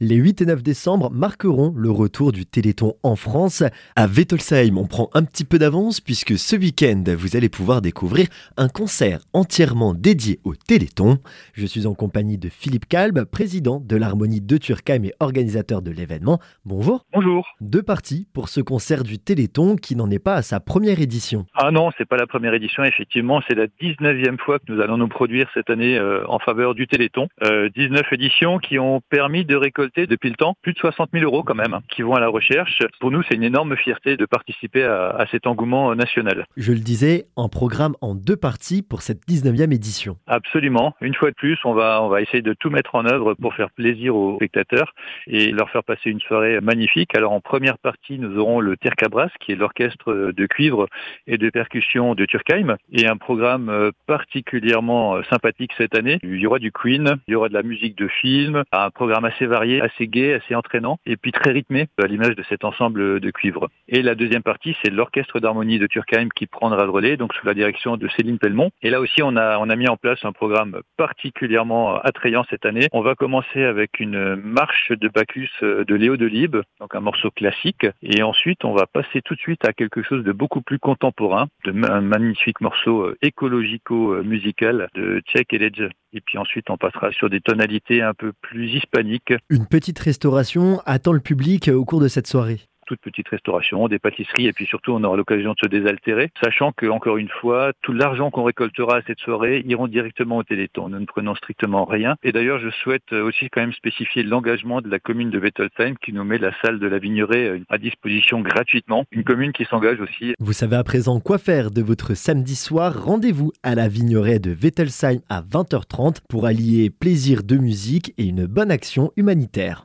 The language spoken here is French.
Les 8 et 9 décembre marqueront le retour du Téléthon en France. À Wettelsheim, on prend un petit peu d'avance puisque ce week-end, vous allez pouvoir découvrir un concert entièrement dédié au Téléthon. Je suis en compagnie de Philippe Kalb, président de l'Harmonie de Turkheim et organisateur de l'événement. Bonjour. Bonjour. Deux parties pour ce concert du Téléthon qui n'en est pas à sa première édition. Ah non, c'est pas la première édition, effectivement, c'est la 19e fois que nous allons nous produire cette année euh, en faveur du Téléthon. Euh, 19 éditions qui ont permis de récolter depuis le temps plus de 60 000 euros quand même hein, qui vont à la recherche. Pour nous, c'est une énorme fierté de participer à, cet engouement national. Je le disais, un programme en deux parties pour cette 19e édition. Absolument. Une fois de plus, on va, on va essayer de tout mettre en œuvre pour faire plaisir aux spectateurs et leur faire passer une soirée magnifique. Alors en première partie, nous aurons le Tercabras, qui est l'orchestre de cuivre et de percussion de Turkheim, et un programme euh, particulièrement euh, sympathique cette année. Il y aura du Queen, il y aura de la musique de film, un programme assez varié assez gai, assez entraînant, et puis très rythmé, à l'image de cet ensemble de cuivre. Et la deuxième partie, c'est l'orchestre d'harmonie de Turkheim qui prendra le relais, donc sous la direction de Céline Pellemont. Et là aussi, on a, on a mis en place un programme particulièrement attrayant cette année. On va commencer avec une marche de Bacchus de Léo Delibes, donc un morceau classique, et ensuite, on va passer tout de suite à quelque chose de beaucoup plus contemporain, de un magnifique morceau écologico-musical de Tchèque et Ledge. Et puis ensuite, on passera sur des tonalités un peu plus hispaniques. Une petite restauration attend le public au cours de cette soirée toute petite restauration, des pâtisseries, et puis surtout on aura l'occasion de se désaltérer, sachant que encore une fois, tout l'argent qu'on récoltera cette soirée iront directement au Téléthon. Nous ne prenons strictement rien. Et d'ailleurs, je souhaite aussi quand même spécifier l'engagement de la commune de Wettelsheim qui nous met la salle de la Vignerée euh, à disposition gratuitement. Une commune qui s'engage aussi. Vous savez à présent quoi faire de votre samedi soir. Rendez-vous à la Vignerée de Wettelsheim à 20h30 pour allier plaisir de musique et une bonne action humanitaire.